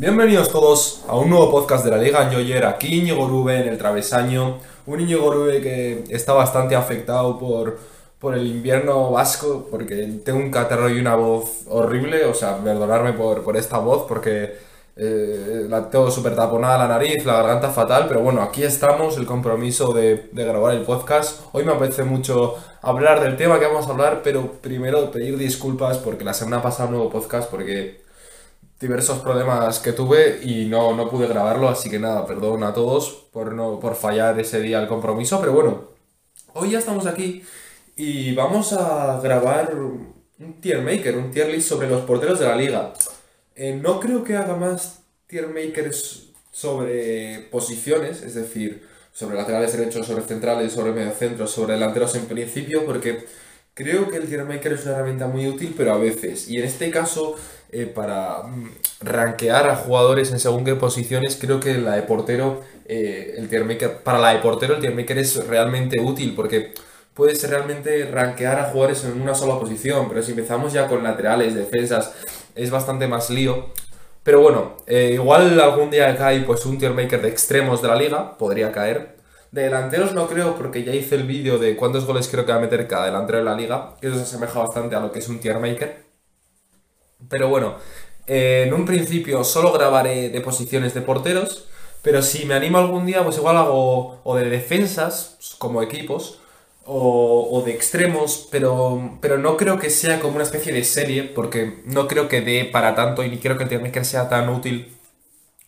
Bienvenidos todos a un nuevo podcast de la Liga Enjoyer, aquí Íñigo Rube en el travesaño, un Íñigo Rube que está bastante afectado por, por el invierno vasco, porque tengo un catarro y una voz horrible, o sea, perdonarme por, por esta voz, porque eh, la tengo súper taponada la nariz, la garganta fatal, pero bueno, aquí estamos, el compromiso de, de grabar el podcast. Hoy me apetece mucho hablar del tema que vamos a hablar, pero primero pedir disculpas porque la semana pasada no hubo podcast, porque diversos problemas que tuve y no, no pude grabarlo, así que nada, perdón a todos por, no, por fallar ese día el compromiso, pero bueno, hoy ya estamos aquí y vamos a grabar un tier maker, un tier list sobre los porteros de la liga. Eh, no creo que haga más tier makers sobre posiciones, es decir, sobre laterales derechos, sobre centrales, sobre mediocentros, sobre delanteros en principio, porque creo que el tier maker es una herramienta muy útil, pero a veces, y en este caso eh, para mm, rankear a jugadores en según qué posiciones, creo que la de portero, eh, el tier maker, para la de portero el tier maker es realmente útil porque puedes realmente rankear a jugadores en una sola posición, pero si empezamos ya con laterales, defensas, es bastante más lío. Pero bueno, eh, igual algún día cae pues un tier maker de extremos de la liga, podría caer. De delanteros no creo porque ya hice el vídeo de cuántos goles creo que va a meter cada delantero de la liga, eso se asemeja bastante a lo que es un tier maker. Pero bueno, eh, en un principio solo grabaré de posiciones de porteros, pero si me animo algún día, pues igual hago o de defensas, como equipos, o, de extremos, pero, pero no creo que sea como una especie de serie, porque no creo que dé para tanto y ni creo que el tier sea tan útil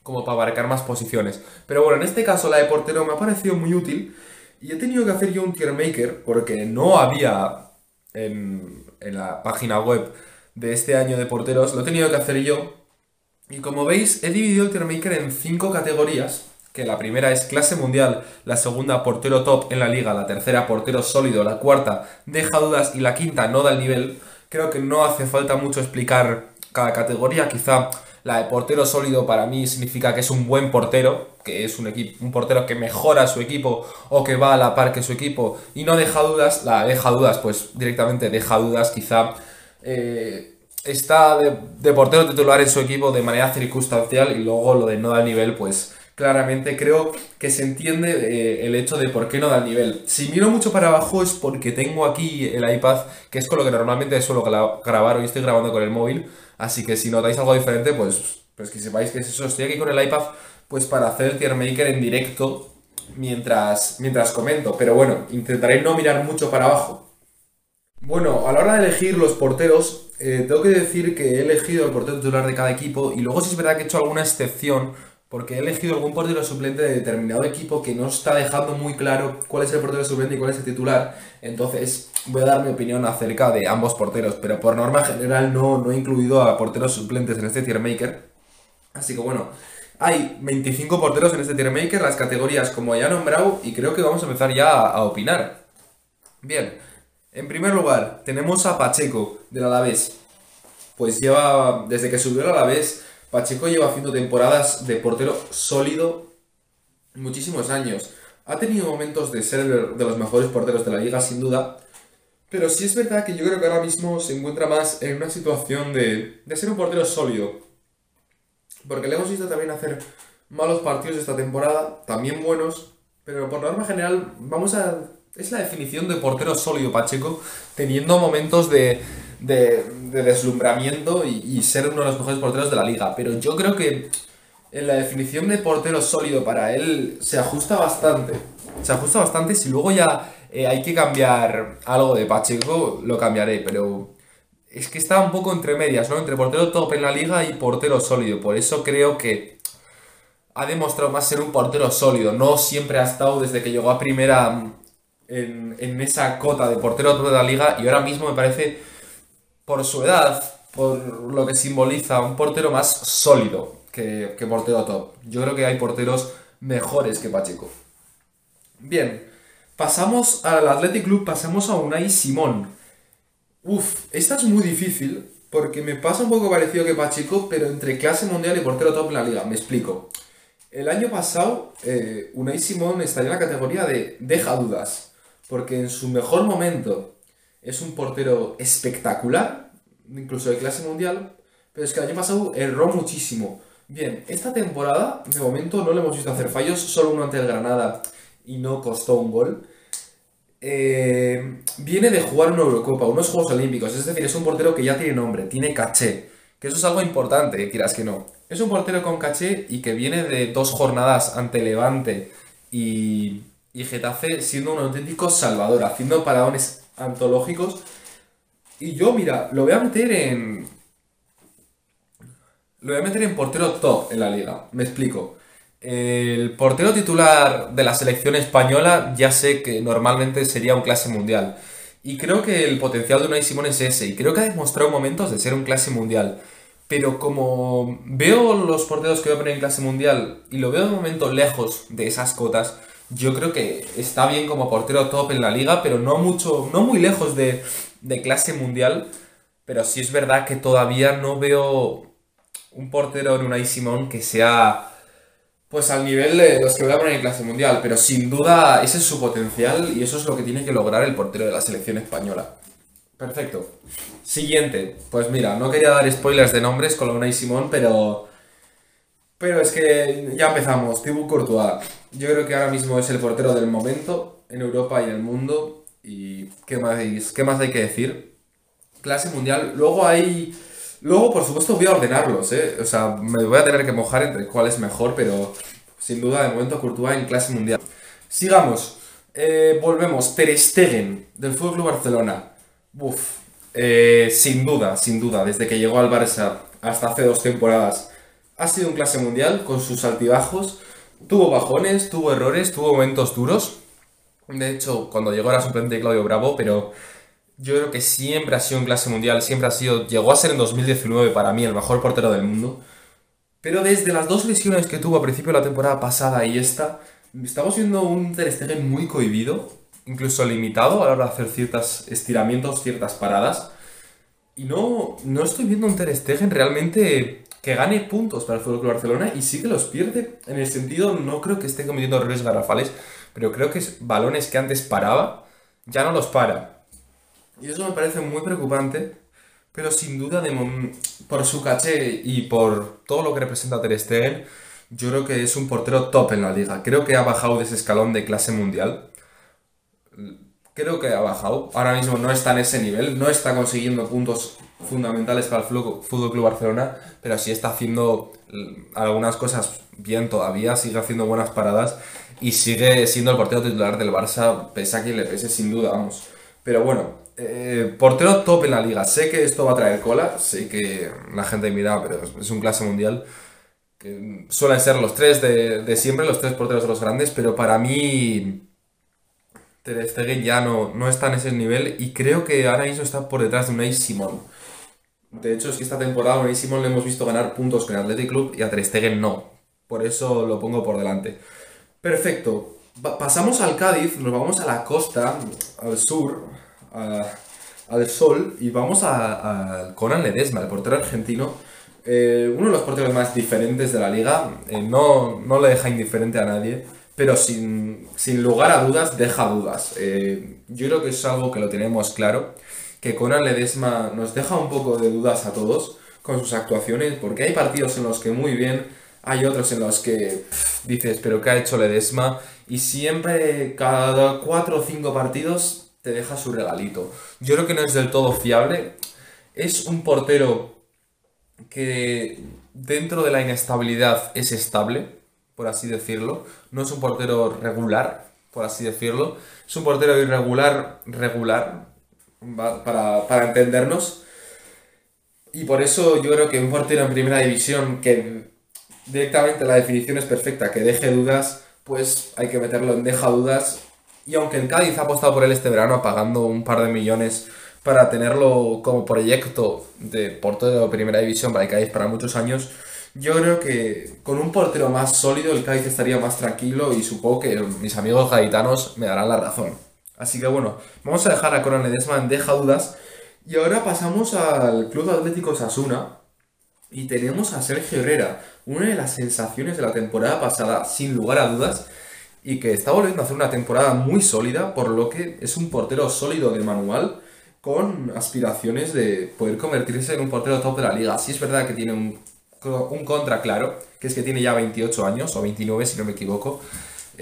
como para abarcar más posiciones. Pero bueno, en este caso la de portero me ha parecido muy útil y he tenido que hacer yo un tier maker porque no había en, en la página web de este año de porteros, lo he tenido que hacer yo. Y como veis, he dividido el Tiermaker en cinco categorías, que la primera es clase mundial, la segunda portero top en la liga, la tercera portero sólido, la cuarta deja dudas y la quinta no da el nivel. Creo que no hace falta mucho explicar cada categoría, quizá la de portero sólido para mí significa que es un buen portero, que es un, equipo, un portero que mejora su equipo o que va a la par que su equipo y no deja dudas. La deja dudas, pues directamente deja dudas, quizá eh, está de, portero titular en su equipo de manera circunstancial y luego lo de no dar nivel, pues claramente creo que se entiende eh, el hecho de por qué no da nivel. Si miro mucho para abajo es porque tengo aquí el iPad, que es con lo que normalmente suelo grabar, hoy estoy grabando con el móvil, así que si notáis algo diferente, pues, pues que sepáis que es eso, estoy aquí con el iPad pues para hacer el tier maker en directo mientras, mientras comento, pero bueno, intentaré no mirar mucho para abajo. Bueno, a la hora de elegir los porteros, eh, tengo que decir que he elegido el portero titular de cada equipo. Y luego sí es verdad que he hecho alguna excepción porque he elegido algún portero suplente de determinado equipo que no está dejando muy claro cuál es el portero suplente y cuál es el titular. Entonces voy a dar mi opinión acerca de ambos porteros, pero por norma general no, no he incluido a porteros suplentes en este tier maker. Así que bueno, hay 25 porteros en este tier maker, las categorías como ya he nombrado y creo que vamos a empezar ya a, opinar. Bien. En primer lugar, tenemos a Pacheco, del Alavés. Pues lleva, desde que subió al Alavés, Pacheco lleva haciendo temporadas de portero sólido muchísimos años. Ha tenido momentos de ser de los mejores porteros de la liga, sin duda. Pero sí es verdad que yo creo que ahora mismo se encuentra más en una situación de, de ser un portero sólido. Porque le hemos visto también hacer malos partidos esta temporada, también buenos. Pero por norma general, vamos a es la definición de portero sólido, Pacheco, teniendo momentos de, deslumbramiento y, ser uno de los mejores porteros de la liga. Pero yo creo que en la definición de portero sólido para él se ajusta bastante. Se ajusta bastante. Si luego ya eh, hay que cambiar algo de Pacheco, lo cambiaré. Pero es que está un poco entre medias, ¿no? Entre portero top en la liga y portero sólido. Por eso creo que ha demostrado más ser un portero sólido. No siempre ha estado desde que llegó a primera en, esa cota de portero top de la liga y ahora mismo me parece, por su edad, por lo que simboliza, un portero más sólido que, que portero top. Yo creo que hay porteros mejores que Pacheco. Bien, pasamos al Athletic Club, pasamos a Unai Simón. Uf, esta es muy difícil porque me pasa un poco parecido que Pacheco, pero entre clase mundial y portero top en la liga. Me explico. El año pasado, eh, Unai Simón estaría en la categoría de deja dudas porque en su mejor momento es un portero espectacular, incluso de clase mundial, pero es que el año pasado erró muchísimo. Bien, esta temporada, de momento, no le hemos visto hacer fallos, solo uno ante el Granada y no costó un gol. Eh, viene de jugar una Eurocopa, unos Juegos Olímpicos, es decir, es un portero que ya tiene nombre, tiene caché, que eso es algo importante, quieras que no. Es un portero con caché y que viene de dos jornadas ante Levante y, y Getafe siendo un auténtico salvador, haciendo paradones antológicos. Y yo, mira, lo voy a meter en. Lo voy a meter en portero top en la liga. Me explico. El portero titular de la selección española ya sé que normalmente sería un clase mundial. Y creo que el potencial de Unai Simón es ese. Y creo que ha demostrado momentos de ser un clase mundial. Pero como veo los porteros que voy a poner en clase mundial y lo veo de momento lejos de esas cotas, yo creo que está bien como portero top en la liga, pero no mucho, no muy lejos de, de clase mundial. Pero sí es verdad que todavía no veo un portero en Unai Simón que sea pues al nivel de los que voy a poner en clase mundial, pero sin duda ese es su potencial y eso es lo que tiene que lograr el portero de la selección española. Perfecto. Siguiente. Pues mira, no quería dar spoilers de nombres con Unai Simón, pero... Pero es que ya empezamos. Thibaut Courtois. Yo creo que ahora mismo es el portero del momento en Europa y en el mundo. ¿Y qué más, qué más hay que decir? Clase mundial. Luego hay Luego, por supuesto, voy a ordenarlos, ¿eh? O sea, me voy a tener que mojar entre cuál es mejor, pero sin duda, de momento, Courtois en clase mundial. Sigamos. Eh, volvemos. Ter del Club Barcelona. Uf. Eh, sin duda, sin duda, desde que llegó al Barça hasta hace dos temporadas, ha sido un clase mundial con sus altibajos. Tuvo bajones, tuvo errores, tuvo momentos duros. De hecho, cuando llegó era suplente de Claudio Bravo, pero yo creo que siempre ha sido en clase mundial, siempre ha sido, llegó a ser en 2019 para mí el mejor portero del mundo. Pero desde las dos lesiones que tuvo a principio de la temporada pasada y esta, estamos viendo un Ter Stegen muy cohibido, incluso limitado a la hora de hacer ciertos estiramientos, ciertas paradas. Y no, no estoy viendo un Ter Stegen realmente que gane puntos para el Fútbol Club Barcelona y sí que los pierde. En el sentido, no creo que esté cometiendo errores garrafales, pero creo que balones que antes paraba, ya no los para. Y eso me parece muy preocupante, pero sin duda, de por su caché y por todo lo que representa Ter Stegen, yo creo que es un portero top en la liga. Creo que ha bajado de ese escalón de clase mundial. Creo que ha bajado. Ahora mismo no está en ese nivel, no está consiguiendo puntos fundamentales para el Fútbol Club Barcelona, pero sí está haciendo algunas cosas bien todavía, sigue haciendo buenas paradas y sigue siendo el portero titular del Barça, pese a quien le pese, sin duda, vamos. Pero bueno, eh, portero top en la liga. Sé que esto va a traer cola, sé que la gente mira, pero es un clase mundial. Que suelen ser los tres de, siempre, los tres porteros de los grandes, pero para mí Ter Stegen ya no, no está en ese nivel y creo que ahora mismo está por detrás de Unai Simón. De hecho, es que esta temporada a le hemos visto ganar puntos con el Athletic Club y a Ter no. Por eso lo pongo por delante. Perfecto. pasamos al Cádiz, nos vamos a la costa, al sur, al sol y vamos a, Conan Ledesma, el portero argentino. Eh, uno de los porteros más diferentes de la liga. Eh, no, no, le deja indiferente a nadie, pero sin, lugar a dudas deja dudas. Eh, yo creo que es algo que lo tenemos claro, que Conan Ledesma nos deja un poco de dudas a todos con sus actuaciones, porque hay partidos en los que muy bien, hay otros en los que dices, pero ¿qué ha hecho Ledesma? Y siempre, cada cuatro o cinco partidos, te deja su regalito. Yo creo que no es del todo fiable. Es un portero que dentro de la inestabilidad es estable, por así decirlo. No es un portero regular, por así decirlo. Es un portero irregular, regular, para, para entendernos. Y por eso yo creo que un portero en primera división que directamente la definición es perfecta, que deje dudas, pues hay que meterlo en deja dudas y aunque el Cádiz ha apostado por él este verano pagando un par de millones para tenerlo como proyecto de portero de primera división para el Cádiz para muchos años, yo creo que con un portero más sólido el Cádiz estaría más tranquilo y supongo que mis amigos gaditanos me darán la razón. Así que bueno, vamos a dejar a Conan Ledesma deja dudas y ahora pasamos al Club Atlético Sasuna y tenemos a Sergio Herrera, una de las sensaciones de la temporada pasada, sin lugar a dudas, y que está volviendo a hacer una temporada muy sólida, por lo que es un portero sólido de manual con aspiraciones de poder convertirse en un portero top de la liga. Sí es verdad que tiene un un contra claro, que es que tiene ya 28 años, o 29 si no me equivoco.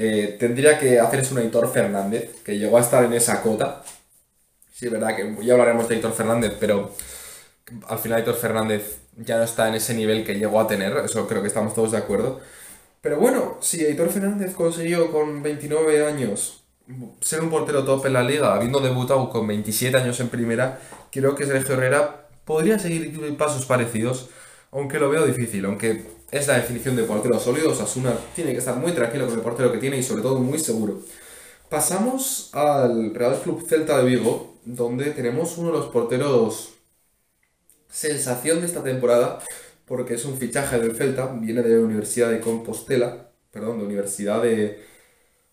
Eh, tendría que hacerse un Aitor Fernández, que llegó a estar en esa cota. Sí, es verdad que ya hablaremos de Aitor Fernández, pero al final Aitor Fernández ya no está en ese nivel que llegó a tener, eso creo que estamos todos de acuerdo. Pero bueno, si Aitor Fernández consiguió con 29 años ser un portero top en la liga, habiendo debutado con 27 años en primera, creo que Sergio Herrera podría seguir pasos parecidos, aunque lo veo difícil, aunque es la definición de portero sólido, Osasuna tiene que estar muy tranquilo con el portero que tiene y sobre todo muy seguro. Pasamos al Real Club Celta de Vigo, donde tenemos uno de los porteros sensación de esta temporada, porque es un fichaje del Celta, viene de la Universidad de Compostela, perdón, de Universidad de...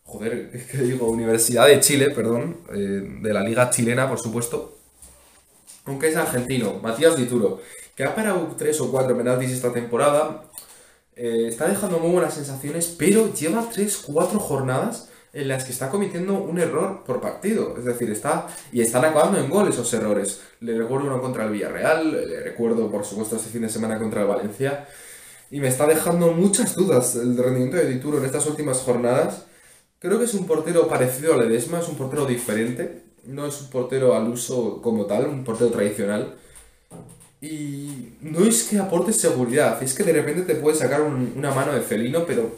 Joder, ¿qué digo? Universidad de Chile, perdón, eh, de la Liga Chilena, por supuesto. Aunque es argentino, Matías Dituro, que ha parado tres o cuatro penaltis esta temporada, eh, está dejando muy buenas sensaciones, pero lleva 3-4 jornadas en las que está cometiendo un error por partido. Es decir, está y están acabando en gol esos errores. Le recuerdo uno contra el Villarreal, le recuerdo por supuesto este fin de semana contra el Valencia. Y me está dejando muchas dudas el rendimiento de Dituro en estas últimas jornadas. Creo que es un portero parecido a Ledesma, es un portero diferente. No es un portero al uso como tal, un portero tradicional. Y no es que aporte seguridad, es que de repente te puede sacar una mano de felino, pero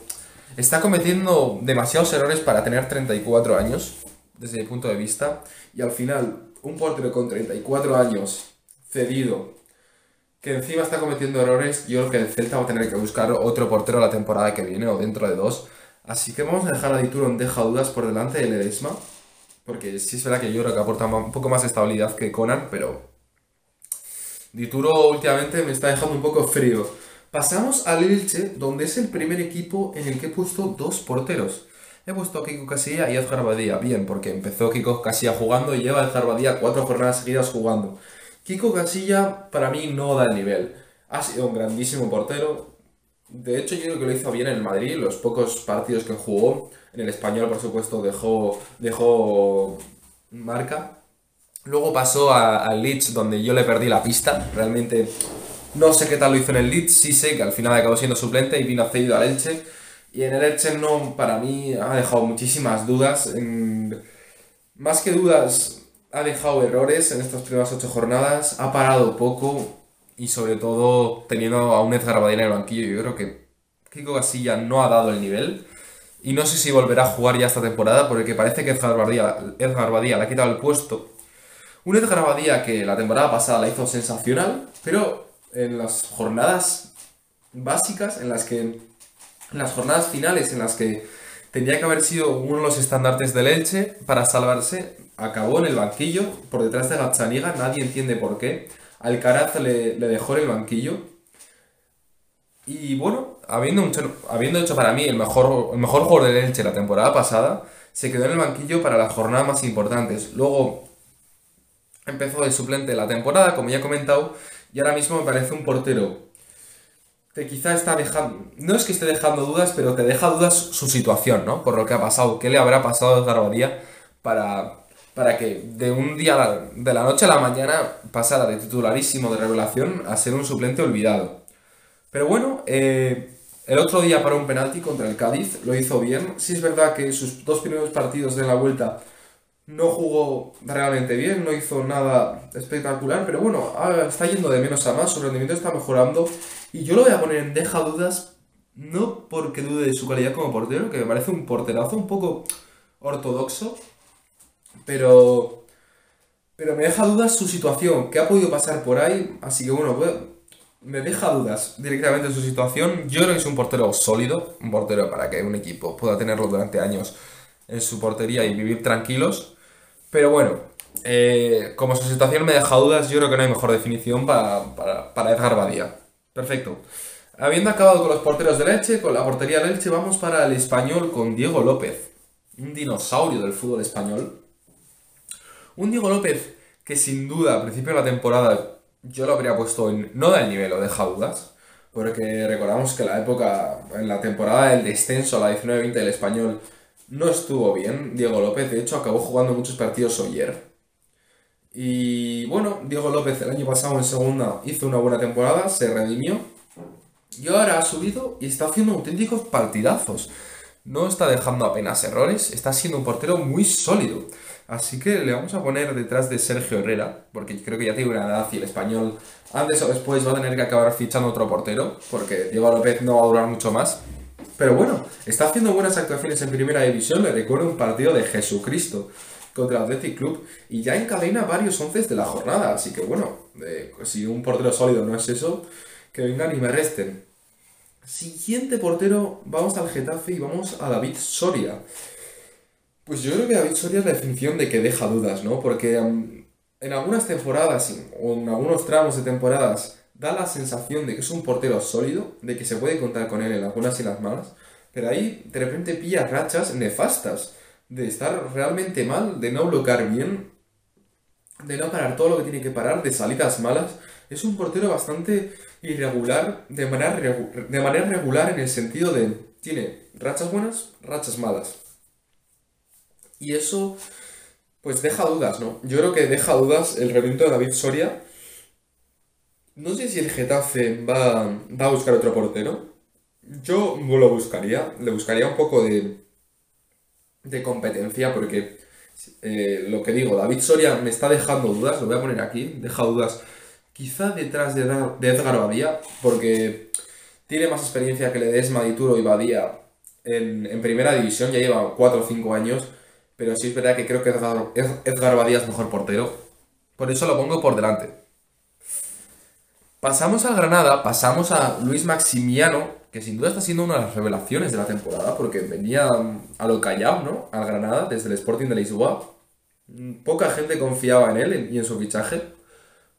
está cometiendo demasiados errores para tener 34 años, desde mi punto de vista. Y al final, un portero con 34 años, cedido, que encima está cometiendo errores, yo creo que el Celta va a tener que buscar otro portero la temporada que viene o dentro de dos. Así que vamos a dejar a Dituro en deja dudas por delante de Ledesma. Porque sí es verdad que yo creo que aporta un poco más estabilidad que Conan, pero Dituro últimamente me está dejando un poco frío. Pasamos al Elche, donde es el primer equipo en el que he puesto dos porteros. He puesto a Kiko Casilla y a Edgar Badía. Bien, porque empezó Kiko Casilla jugando y lleva a Edgar Badía cuatro jornadas seguidas jugando. Kiko Casilla para mí no da el nivel. Ha sido un grandísimo portero. De hecho, yo creo que lo hizo bien en Madrid. Los pocos partidos que jugó. En el español, por supuesto, dejó, dejó marca. Luego pasó al Leeds, donde yo le perdí la pista. Realmente no sé qué tal lo hizo en el Leeds. Sí sé que al final acabó siendo suplente y vino cedido al Elche. Y en el Elche no, para mí, ha dejado muchísimas dudas. Más que dudas, ha dejado errores en estas primeras ocho jornadas. Ha parado poco y sobre todo teniendo a un Edgar Badía en el banquillo. Yo creo que Kiko Casilla no ha dado el nivel. Y no sé si volverá a jugar ya esta temporada porque parece que Edgar Badía, Edgar Badía le ha quitado el puesto un Edgar Abadía que la temporada pasada la hizo sensacional, pero en las jornadas básicas, en las que. En las jornadas finales, en las que tendría que haber sido uno de los estandartes del Elche para salvarse, acabó en el banquillo, por detrás de Gazzaniga, nadie entiende por qué. Alcaraz le, dejó en el banquillo. Y bueno, habiendo, hecho, habiendo hecho para mí el mejor, el mejor jugador del Elche la temporada pasada, se quedó en el banquillo para las jornadas más importantes. Luego empezó de suplente la temporada, como ya he comentado, y ahora mismo me parece un portero que quizá está dejando, no es que esté dejando dudas, pero te deja dudas su situación, ¿no? Por lo que ha pasado, qué le habrá pasado a Edgar Badía para, para que de un día, de la noche a la mañana, pasara de titularísimo de revelación a ser un suplente olvidado. Pero bueno, eh, el otro día para un penalti contra el Cádiz, lo hizo bien. Sí es verdad que sus dos primeros partidos de la vuelta no jugó realmente bien, no hizo nada espectacular, pero bueno, está yendo de menos a más, su rendimiento está mejorando y yo lo voy a poner en deja dudas, no porque dude de su calidad como portero, que me parece un porterazo un poco ortodoxo, pero, pero me deja dudas su situación, que ha podido pasar por ahí, así que bueno, me deja dudas directamente su situación. Yo creo que es un portero sólido, un portero para que un equipo pueda tenerlo durante años en su portería y vivir tranquilos. Pero bueno, eh, como su situación me deja dudas, yo creo que no hay mejor definición para, para, Edgar Badía. Perfecto. Habiendo acabado con los porteros de Leche, con la portería de Leche, vamos para el español con Diego López, un dinosaurio del fútbol español. Un Diego López que sin duda al principio de la temporada yo lo habría puesto en no da el nivel o deja dudas, porque recordamos que la época, en la temporada del descenso, la 19-20 del español, no estuvo bien Diego López, de hecho acabó jugando muchos partidos ayer. Y bueno, Diego López el año pasado en segunda hizo una buena temporada, se redimió. Y ahora ha subido y está haciendo auténticos partidazos. No está dejando apenas errores, está siendo un portero muy sólido. Así que le vamos a poner detrás de Sergio Herrera, porque creo que ya tiene una edad y el español antes o después va a tener que acabar fichando otro portero, porque Diego López no va a durar mucho más. Pero bueno, está haciendo buenas actuaciones en primera división, le recuerdo un partido de Jesucristo contra el Athletic Club y ya encadena varios once de la jornada, así que bueno, eh, si un portero sólido no es eso, que vengan y me resten. Siguiente portero, vamos al Getafe y vamos a David Soria. Pues yo creo que David Soria es la definición de que deja dudas, ¿no? Porque en algunas temporadas o en algunos tramos de temporadas da la sensación de que es un portero sólido, de que se puede contar con él en algunas y las malas, pero ahí de repente pilla rachas nefastas, de estar realmente mal, de no bloquear bien, de no parar todo lo que tiene que parar, de salidas malas. Es un portero bastante irregular, de manera, de manera regular en el sentido de tiene rachas buenas, rachas malas. Y eso, pues deja dudas, ¿no? Yo creo que deja dudas el reviento de David Soria. No sé si el Getafe va, a buscar otro portero. Yo lo buscaría. Le buscaría un poco de, de competencia porque eh, lo que digo, David Soria me está dejando dudas, lo voy a poner aquí, deja dudas quizá detrás de, Edgar Badía, porque tiene más experiencia que Ledesma, Dituro y Badía en, en primera división, ya lleva 4 o 5 años pero sí es verdad que creo que Edgar, Edgar Badía es mejor portero. Por eso lo pongo por delante. Pasamos al Granada, pasamos a Luis Maximiano, que sin duda está siendo una de las revelaciones de la temporada, porque venía a lo callado, ¿no? Al Granada, desde el Sporting de Lisboa. Poca gente confiaba en él y en su fichaje.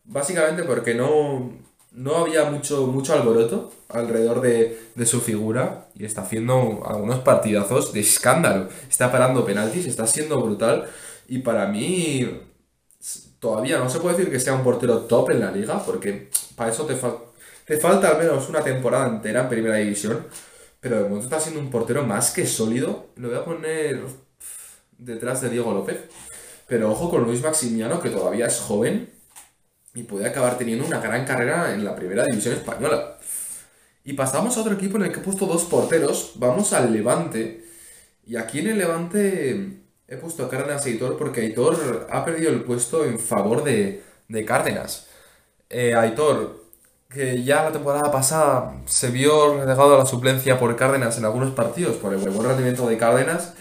Básicamente porque no, no había mucho, mucho alboroto alrededor de, su figura y está haciendo algunos partidazos de escándalo. Está parando penaltis, está siendo brutal y para mí todavía no se puede decir que sea un portero top en la liga porque para eso te, te falta al menos una temporada entera en primera división. Pero de momento está siendo un portero más que sólido. Lo voy a poner detrás de Diego López. Pero ojo con Luis Maximiano, que todavía es joven y puede acabar teniendo una gran carrera en la primera división española. Y pasamos a otro equipo en el que he puesto dos porteros. Vamos al Levante. Y aquí en el Levante he puesto a Cárdenas y Aitor porque Aitor ha perdido el puesto en favor de, de Cárdenas. Eh, Aitor, que ya la temporada pasada se vio relegado a la suplencia por Cárdenas en algunos partidos, por el buen rendimiento de Cárdenas.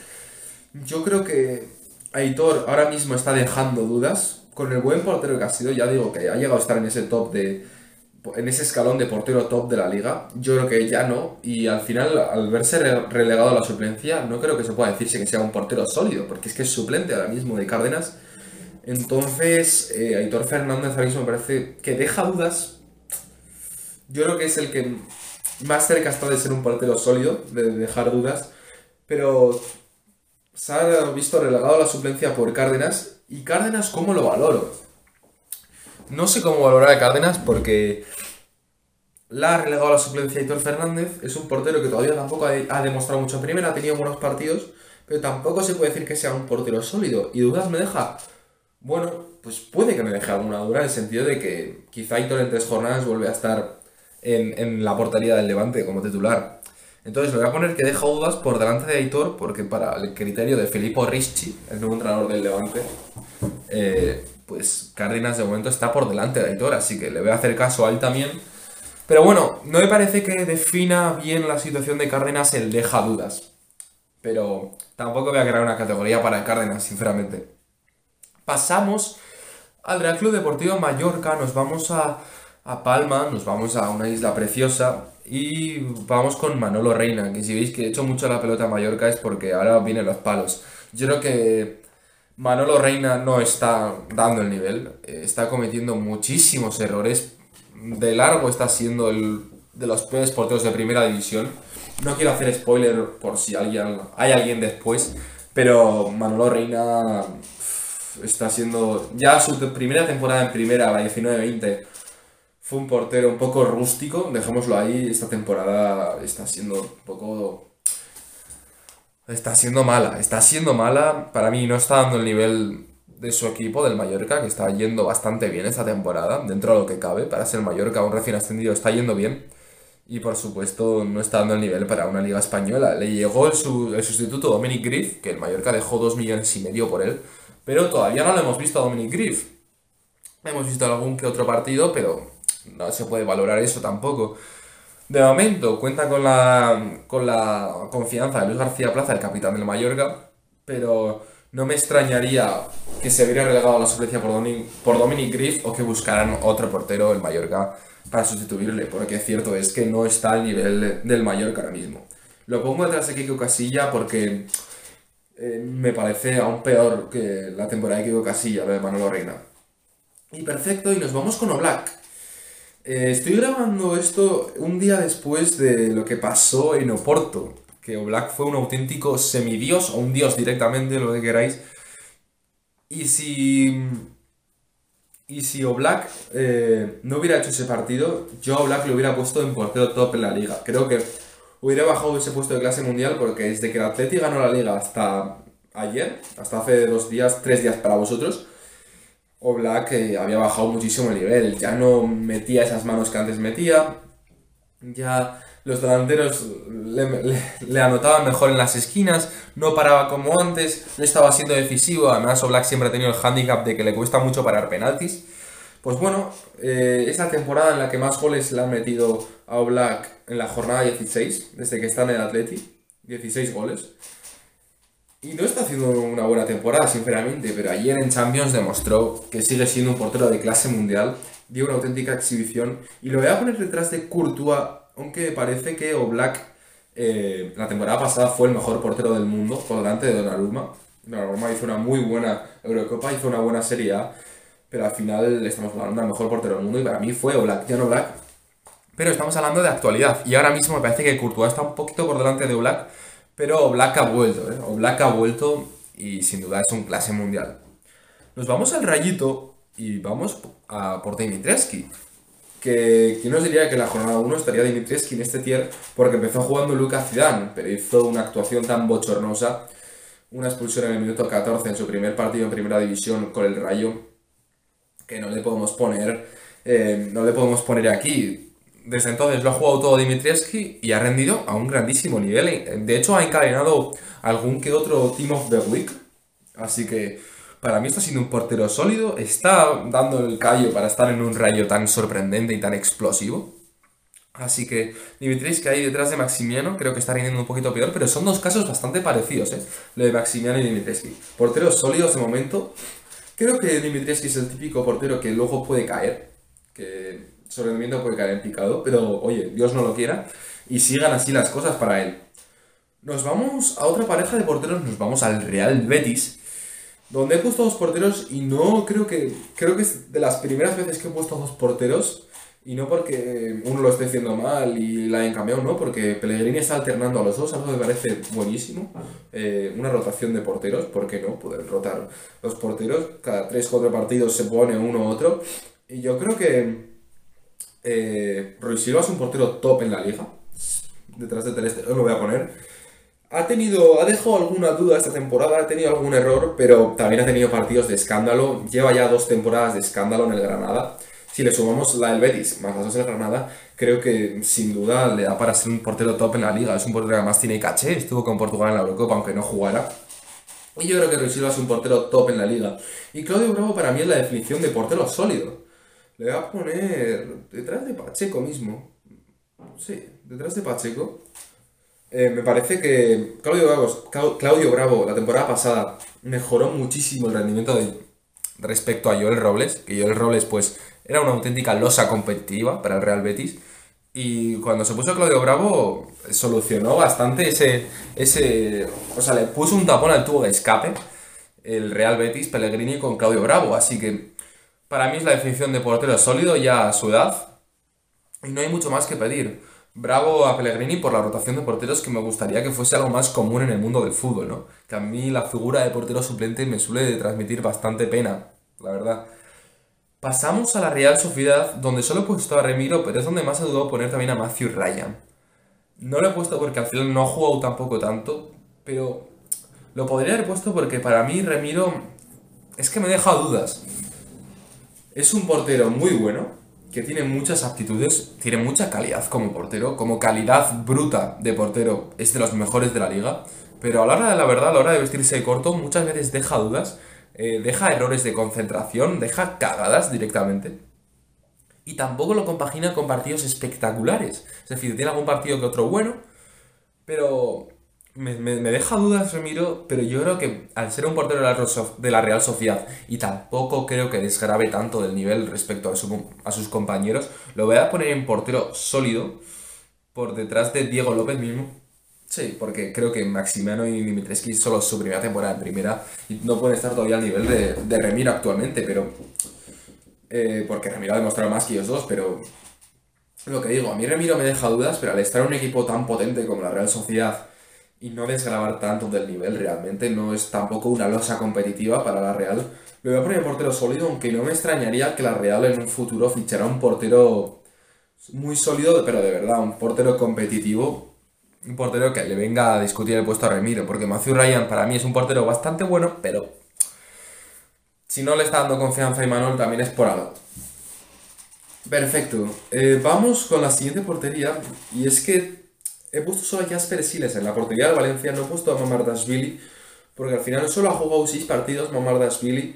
Yo creo que Aitor ahora mismo está dejando dudas con el buen portero que ha sido, ya digo que ha llegado a estar en ese top de. En ese escalón de portero top de la liga. Yo creo que ya no. Y al final, al verse relegado a la suplencia, no creo que se pueda decirse que sea un portero sólido, porque es que es suplente ahora mismo de Cárdenas. Entonces, eh, Aitor Fernández ahora mismo me parece que deja dudas. Yo creo que es el que más cerca está de ser un portero sólido, de dejar dudas. Pero se ha visto relegado a la suplencia por Cárdenas ¿Y Cárdenas cómo lo valoro? No sé cómo valorar a Cárdenas porque la ha relegado a la suplencia Hitor Fernández. Es un portero que todavía tampoco ha demostrado mucho en primera, ha tenido buenos partidos, pero tampoco se puede decir que sea un portero sólido. ¿Y dudas me deja? Bueno, pues puede que me deje alguna duda en el sentido de que quizá Hitor en tres jornadas vuelve a estar en, en la portería del Levante como titular. Entonces le voy a poner que deja dudas por delante de Aitor, porque para el criterio de Filippo Ricci, el nuevo entrenador del Levante, eh, pues Cárdenas de momento está por delante de Aitor, así que le voy a hacer caso a él también. Pero bueno, no me parece que defina bien la situación de Cárdenas el deja dudas. Pero tampoco voy a crear una categoría para Cárdenas, sinceramente. Pasamos al Real Club Deportivo Mallorca, nos vamos a, a Palma, nos vamos a una isla preciosa y vamos con Manolo Reina, que si veis que he hecho mucho la pelota a Mallorca es porque ahora vienen los palos. Yo creo que Manolo Reina no está dando el nivel, eh, está cometiendo muchísimos errores. De largo está siendo el de los peores porteros de primera división. No quiero hacer spoiler por si alguien, hay alguien después, pero Manolo Reina está siendo ya su primera temporada en primera, la 19-20 fue un portero un poco rústico, dejémoslo ahí, esta temporada está siendo un poco... Está siendo mala, está siendo mala, para mí no está dando el nivel de su equipo, del Mallorca, que está yendo bastante bien esta temporada, dentro de lo que cabe, para ser Mallorca un recién ascendido está yendo bien. y por supuesto no está dando el nivel para una liga española. Le llegó el, sustituto Dominic Griff, que el Mallorca dejó 2 millones y medio por él, pero todavía no lo hemos visto a Dominic Griff. Hemos visto algún que otro partido, pero no se puede valorar eso tampoco. De momento cuenta con la, con la confianza de Luis García Plaza, el capitán del Mallorca, pero no me extrañaría que se hubiera relegado a la suplencia por, por Dominic Griff o que buscaran otro portero el Mallorca para sustituirle, porque cierto es que no está al nivel del Mallorca ahora mismo. Lo pongo detrás de Kiko Casilla porque eh, me parece aún peor que la temporada de Kiko Casilla, lo de Manolo Reina. Y perfecto, y nos vamos con Oblak. Eh, estoy grabando esto un día después de lo que pasó en Oporto, que Oblak fue un auténtico semidios o un dios directamente, lo que queráis. Y si y si Oblak eh, no hubiera hecho ese partido, yo a Oblak lo hubiera puesto en portero top en la liga. Creo que hubiera bajado ese puesto de clase mundial porque desde que el Atleti ganó la liga hasta ayer, hasta hace dos días, tres días para vosotros, Oblak había bajado muchísimo el nivel. Ya no metía esas manos que antes metía. Ya los delanteros le, anotaban mejor en las esquinas, no paraba como antes, no estaba siendo decisivo, además Oblak siempre ha tenido el handicap de que le cuesta mucho parar penaltis. Pues bueno, eh, es la temporada en la que más goles le han metido a Oblak en la jornada 16, desde que está en el Atleti, 16 goles. Y no está haciendo una buena temporada, sinceramente, pero ayer en Champions demostró que sigue siendo un portero de clase mundial, dio una auténtica exhibición, y lo voy a poner detrás de Courtois aunque parece que Oblak eh, la temporada pasada fue el mejor portero del mundo por delante de Donnarumma. Donnarumma hizo una muy buena Eurocopa, hizo una buena Serie A, pero al final estamos hablando del mejor portero del mundo y para mí fue Oblak, ya no Oblak. Pero estamos hablando de actualidad y ahora mismo me parece que Courtois está un poquito por delante de Oblak, pero Oblak ha vuelto, ¿eh? Oblak ha vuelto y sin duda es un clase mundial. Nos vamos al rayito y vamos a por Dimitrescu que quién nos diría que la jornada 1 estaría Dimitrievski en este tier porque empezó jugando Lucas Zidane, pero hizo una actuación tan bochornosa, una expulsión en el minuto 14 en su primer partido en primera división con el Rayo, que no le podemos poner, eh, no le podemos poner aquí. Desde entonces lo ha jugado todo Dimitrievski y ha rendido a un grandísimo nivel. De hecho, ha encadenado algún que otro Team of the Week. Así que para mí está siendo un portero sólido, está dando el callo para estar en un rayo tan sorprendente y tan explosivo. Así que Dimitris que hay detrás de Maximiano creo que está rindiendo un poquito peor, pero son dos casos bastante parecidos, ¿eh? Lo de Maximiano y Dimitrescu. Porteros sólidos de momento. Creo que Dimitrescu es el típico portero que luego puede caer, que su rendimiento puede caer en picado, pero oye, Dios no lo quiera, y sigan así las cosas para él. Nos vamos a otra pareja de porteros, nos vamos al Real Betis, donde he puesto dos porteros y no creo que. Creo que es de las primeras veces que he puesto dos porteros. Y no porque uno lo esté haciendo mal y la hayan cambiado, no, porque Pellegrini está alternando a los dos, algo que me parece buenísimo. Eh, una rotación de porteros, ¿por qué no? Poder rotar los porteros. Cada 3-4 partidos se pone uno u otro. Y yo creo que eh, Silva es un portero top en la liga. Detrás de Ter lo voy a poner ha tenido, ha dejado alguna duda esta temporada, ha tenido algún error, pero también ha tenido partidos de escándalo. Lleva ya dos temporadas de escándalo en el Granada. Si le sumamos la del Betis más las dos del Granada, creo que sin duda le da para ser un portero top en la liga. Es un portero que además tiene caché, estuvo con Portugal en la Eurocopa, aunque no jugara. Y yo creo que Luis Silva es un portero top en la liga. Y Claudio Bravo para mí es la definición de portero sólido. Le voy a poner detrás de Pacheco mismo. Sí, detrás de Pacheco. Eh, me parece que Claudio Bravo, Claudio Bravo la temporada pasada mejoró muchísimo el rendimiento de, respecto a Joel Robles, que Joel Robles pues era una auténtica losa competitiva para el Real Betis. Y cuando se puso Claudio Bravo, solucionó bastante ese, ese. O sea, le puso un tapón al tubo de escape el Real Betis Pellegrini con Claudio Bravo. Así que para mí es la definición de portero sólido ya a su edad. Y no hay mucho más que pedir. Bravo a Pellegrini por la rotación de porteros que me gustaría que fuese algo más común en el mundo del fútbol, ¿no? Que a mí la figura de portero suplente me suele transmitir bastante pena, la verdad. Pasamos a la Real Sociedad, donde solo he puesto a Remiro, pero es donde más he dudado poner también a Matthew Ryan. No lo he puesto porque al final no ha jugado tampoco tanto, pero lo podría haber puesto porque para mí Remiro es que me deja dudas. Es un portero muy bueno, que tiene muchas aptitudes, tiene mucha calidad como portero, como calidad bruta de portero, es de los mejores de la liga, pero a la hora de la verdad, a la hora de vestirse corto, muchas veces deja dudas, eh, deja errores de concentración, deja cagadas directamente. Y tampoco lo compagina con partidos espectaculares. Es decir, tiene algún partido que otro bueno, pero me, deja dudas, Remiro, pero yo creo que al ser un portero de la, Real Sociedad y tampoco creo que desgrabe tanto del nivel respecto a, sus compañeros, lo voy a poner en portero sólido por detrás de Diego López mismo. Sí, porque creo que Maximiano y Dimitrescu solo su primera temporada en primera y no pueden estar todavía al nivel de, de Remiro actualmente, pero... Eh, porque Remiro ha demostrado más que ellos dos, pero... Lo que digo, a mí Remiro me deja dudas, pero al estar en un equipo tan potente como la Real Sociedad y no desgrabar tanto del nivel realmente, no es tampoco una losa competitiva para la Real. Le voy a poner portero sólido, aunque no me extrañaría que la Real en un futuro fichara un portero muy sólido, pero de verdad, un portero competitivo, un portero que le venga a discutir el puesto a Remiro, porque Matthew Ryan para mí es un portero bastante bueno, pero si no le está dando confianza a Imanol también es por algo. Perfecto, eh, vamos con la siguiente portería, y es que he puesto solo a Jasper Siles en la portería de Valencia, no he puesto a Mamardashvili, porque al final solo ha jugado 6 partidos Mamardashvili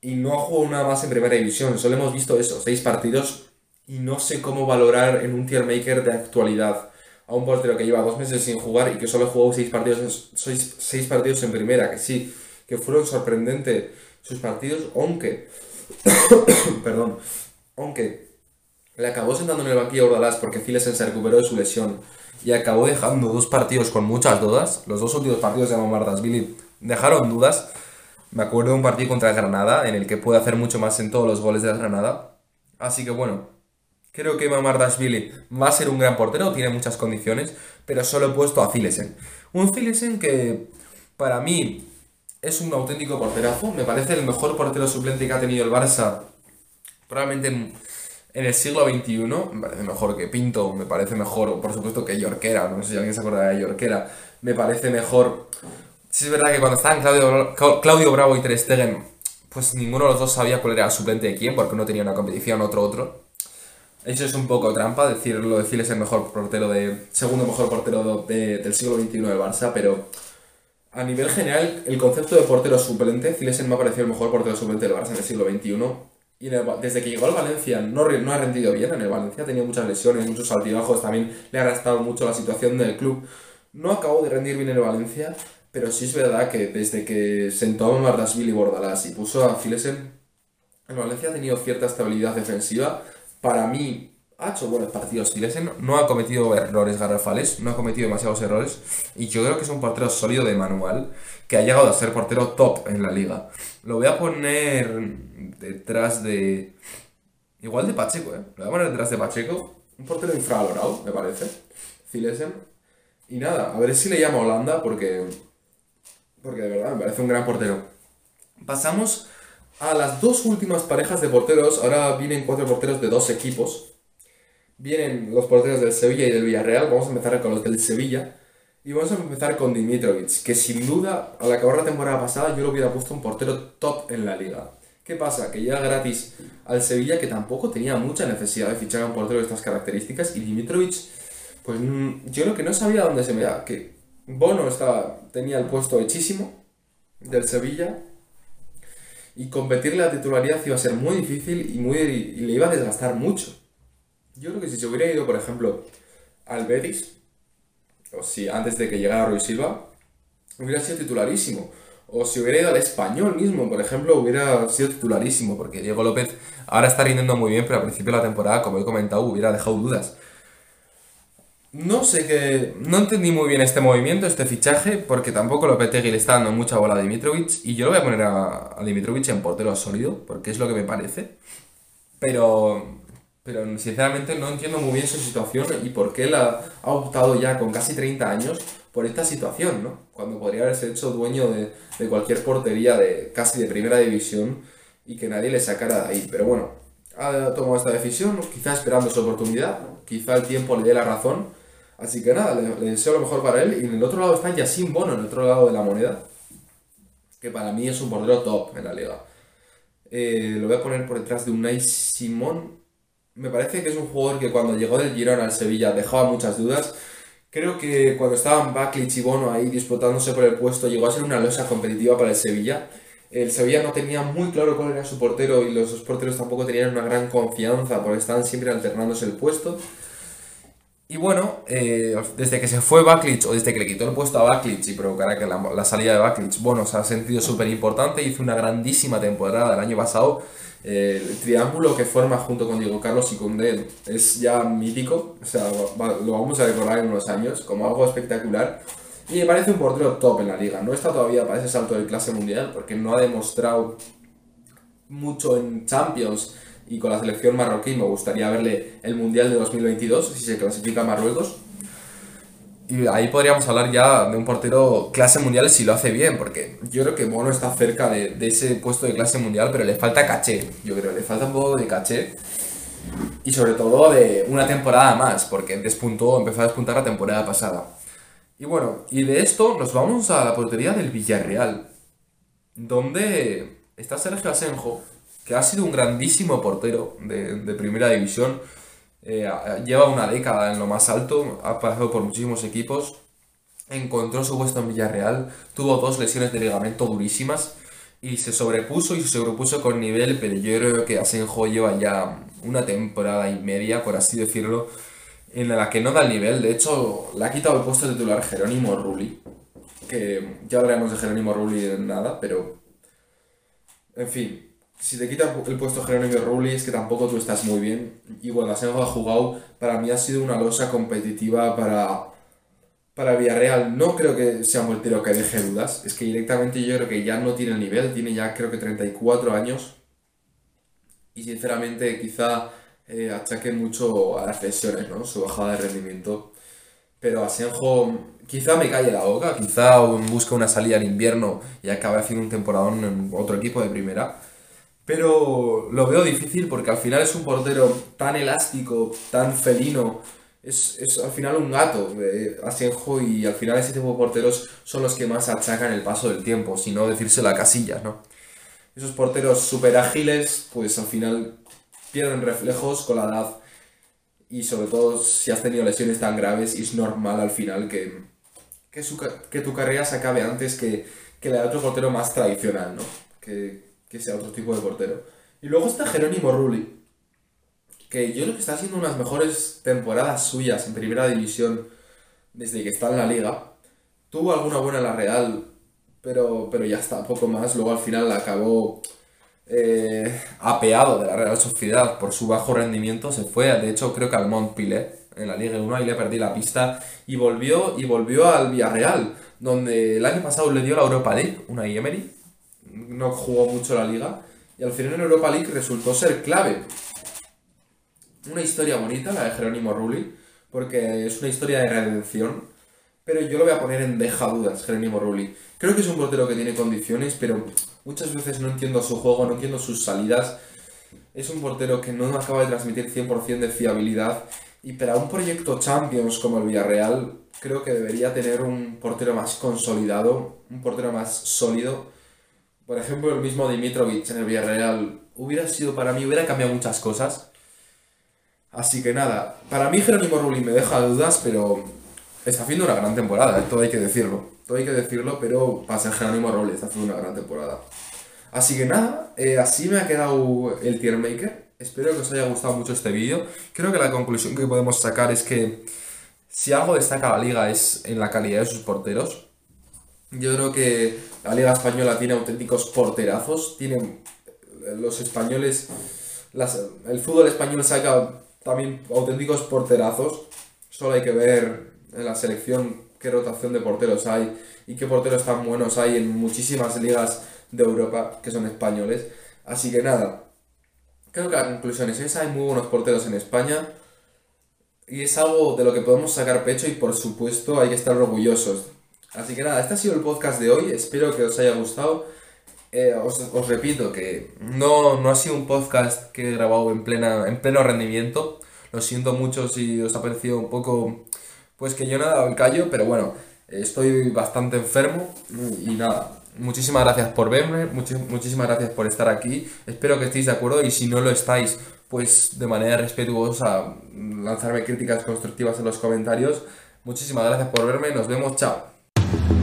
y no ha jugado nada más en primera división. Solo hemos visto eso, 6 partidos y no sé cómo valorar en un tier maker de actualidad a un portero que lleva 2 meses sin jugar y que solo ha jugado 6 partidos, seis partidos en primera, que sí, que fueron sorprendentes sus partidos, aunque, perdón, aunque le acabó sentando en el banquillo a Ordalás porque Filesen se recuperó de su lesión y acabó dejando dos partidos con muchas dudas. Los dos últimos partidos de Billy dejaron dudas. Me acuerdo de un partido contra Granada en el que puede hacer mucho más en todos los goles de la Granada. Así que bueno, creo que Billy va a ser un gran portero, tiene muchas condiciones, pero solo he puesto a Filesen. Un Filesen que para mí es un auténtico porterazo, me parece el mejor portero suplente que ha tenido el Barça, probablemente en el siglo XXI, me parece mejor que Pinto, me parece mejor, por supuesto, que Yorkera, no sé si alguien se acuerda de Yorkera, me parece mejor... Sí es verdad que cuando estaban Claudio, Claudio Bravo y Ter Stegen, pues ninguno de los dos sabía cuál era el suplente de quién, porque uno tenía una competición, otro otro. Eso es un poco trampa, decirlo, decirles el mejor portero de... segundo mejor portero del siglo XXI del Barça, pero... A nivel general, el concepto de portero suplente, Zilesen me ha parecido el mejor portero suplente del Barça en el siglo XXI y desde que llegó al Valencia no, ha rendido bien. En el Valencia ha tenido muchas lesiones, muchos altibajos. También le ha arrastrado mucho la situación del club. No acabó de rendir bien en el Valencia, pero sí es verdad que desde que sentó a Mardasvili y Bordalás y puso a Filesen, el Valencia ha tenido cierta estabilidad defensiva. Para mí, ha hecho buenos partidos Filesen, no ha cometido errores garrafales, no ha cometido demasiados errores. Y yo creo que es un portero sólido de manual que ha llegado a ser portero top en la liga. Lo voy a poner detrás de. Igual de Pacheco, ¿eh? Lo voy a poner detrás de Pacheco. Un portero infravalorado, me parece. Zilesen. Y nada, a ver si le llamo Holanda porque. Porque de verdad me parece un gran portero. Pasamos a las dos últimas parejas de porteros. Ahora vienen cuatro porteros de dos equipos. Vienen los porteros del Sevilla y del Villarreal. Vamos a empezar con los del Sevilla. Y vamos a empezar con Dimitrovic, que sin duda, al acabar la temporada pasada, yo lo hubiera puesto un portero top en la liga. ¿Qué pasa? Que llega gratis al Sevilla, que tampoco tenía mucha necesidad de fichar a un portero de estas características, y Dimitrovic, pues mm, yo creo que no sabía dónde se me da, que Bono estaba, tenía el puesto hechísimo del Sevilla, y competirle a titularidad iba a ser muy difícil y, muy, y le iba a desgastar mucho. Yo creo que si se hubiera ido, por ejemplo, al Betis, o si antes de que llegara Ruiz Silva, hubiera sido titularísimo. O si hubiera ido al español mismo, por ejemplo, hubiera sido titularísimo, porque Diego López ahora está rindiendo muy bien, pero al principio de la temporada, como he comentado, hubiera dejado dudas. No sé qué. No entendí muy bien este movimiento, este fichaje, porque tampoco Lopetegui le está dando mucha bola a Dimitrovic. Y yo lo voy a poner a, a Dimitrovic en portero sólido, porque es lo que me parece. Pero pero sinceramente no entiendo muy bien su situación y por qué él ha, optado ya con casi 30 años por esta situación, ¿no? Cuando podría haberse hecho dueño de, cualquier portería de casi de primera división y que nadie le sacara de ahí. Pero bueno, ha tomado esta decisión, quizá esperando su oportunidad, quizá el tiempo le dé la razón. Así que nada, le, deseo lo mejor para él. Y en el otro lado está Yassin Bono, en el otro lado de la moneda, que para mí es un portero top en la liga. Eh, lo voy a poner por detrás de Unai Simón me parece que es un jugador que cuando llegó del Girona al Sevilla dejaba muchas dudas. Creo que cuando estaban Baklich y Bono ahí disputándose por el puesto llegó a ser una losa competitiva para el Sevilla. El Sevilla no tenía muy claro cuál era su portero y los dos porteros tampoco tenían una gran confianza porque estaban siempre alternándose el puesto. Y bueno, eh, desde que se fue Baklich o desde que le quitó el puesto a Baklich y provocará que la, salida de Baklich, bueno, se ha sentido súper importante, hizo una grandísima temporada el año pasado. El triángulo que forma junto con Diego Carlos y Cundé es ya mítico, o sea, lo vamos a recordar en unos años como algo espectacular. Y me parece un portero top en la liga. No está todavía para ese salto de clase mundial porque no ha demostrado mucho en Champions y con la selección marroquí me gustaría verle el Mundial de 2022 si se clasifica Marruecos. Y ahí podríamos hablar ya de un portero clase mundial si lo hace bien, porque yo creo que Bono está cerca de, de ese puesto de clase mundial, pero le falta caché, yo creo, le falta un poco de caché. Y sobre todo de una temporada más, porque despuntó, empezó a despuntar la temporada pasada. Y bueno, y de esto nos vamos a la portería del Villarreal, donde está Sergio Asenjo, que ha sido un grandísimo portero de, primera división. Eh, lleva una década en lo más alto, ha pasado por muchísimos equipos, encontró su puesto en Villarreal, tuvo dos lesiones de ligamento durísimas y se sobrepuso y se sobrepuso con nivel, pero yo creo que Asenjo lleva ya una temporada y media, por así decirlo, en la que no da el nivel. De hecho, le ha quitado el puesto de titular Jerónimo Rulli, que ya hablaremos de Jerónimo Rulli en nada, pero... En fin, si te quita el puesto Jerónimo Rulli es que tampoco tú estás muy bien. Y bueno, Asenjo ha jugado, para mí ha sido una losa competitiva para, para Villarreal. No creo que sea un portero que deje dudas. Es que directamente yo creo que ya no tiene el nivel. Tiene ya creo que 34 años. Y sinceramente quizá eh, achaque mucho a las lesiones, ¿no? Su bajada de rendimiento. Pero Asenjo quizá me calle la boca. Quizá busque una salida en invierno y acabe haciendo un temporadón en otro equipo de primera pero lo veo difícil porque al final es un portero tan elástico, tan felino. Es, es al final un gato, eh, Asenjo, y al final ese tipo de porteros son los que más achacan el paso del tiempo, si no decirse la casilla, ¿no? Esos porteros súper ágiles, pues al final pierden reflejos con la edad y sobre todo si has tenido lesiones tan graves es normal al final que, que, que tu carrera se acabe antes que, que la de otro portero más tradicional, ¿no? Que, que sea otro tipo de portero. Y luego está Jerónimo Rulli, que yo creo que está haciendo unas mejores temporadas suyas en primera división desde que está en la liga. Tuvo alguna buena en la Real, pero, pero ya está, poco más. Luego al final acabó eh, apeado de la Real Sociedad por su bajo rendimiento. Se fue, de hecho, creo que al Montpellier en la Liga 1 y le perdí la pista. Y volvió, y volvió al Villarreal, donde el año pasado le dio la Europa League, una Emery no jugó mucho la liga y al final en Europa League resultó ser clave. Una historia bonita, la de Jerónimo Rulli, porque es una historia de redención, pero yo lo voy a poner en deja dudas, Jerónimo Rulli. Creo que es un portero que tiene condiciones, pero muchas veces no entiendo su juego, no entiendo sus salidas. Es un portero que no acaba de transmitir 100% de fiabilidad y para un proyecto Champions como el Villarreal, creo que debería tener un portero más consolidado, un portero más sólido por ejemplo, el mismo Dimitrovic en el Villarreal hubiera sido para mí, hubiera cambiado muchas cosas. Así que nada, para mí Jerónimo Rulli me deja dudas, pero está haciendo una gran temporada, ¿eh? todo hay que decirlo. Todo hay que decirlo, pero para ser Jerónimo Rulli está haciendo una gran temporada. Así que nada, eh, así me ha quedado el tier maker. Espero que os haya gustado mucho este vídeo. Creo que la conclusión que podemos sacar es que si algo destaca la liga es en la calidad de sus porteros. Yo creo que la Liga Española tiene auténticos porterazos. Tienen eh, los españoles. el fútbol español saca también auténticos porterazos. Solo hay que ver en la selección qué rotación de porteros hay y qué porteros tan buenos hay en muchísimas ligas de Europa que son españoles. Así que nada, creo que la conclusión es esa. Hay muy buenos porteros en España. Y es algo de lo que podemos sacar pecho y por supuesto hay que estar orgullosos Así que nada, este ha sido el podcast de hoy. Espero que os haya gustado. Eh, os, repito que no, no ha sido un podcast que he grabado en, plena, en pleno rendimiento. Lo siento mucho si os ha parecido un poco, pues que yo no he dado el callo, pero bueno, estoy bastante enfermo y nada. Muchísimas gracias por verme, muchísimas gracias por estar aquí. Espero que estéis de acuerdo y si no lo estáis, pues de manera respetuosa lanzarme críticas constructivas en los comentarios. Muchísimas gracias por verme, nos vemos, chao. thank you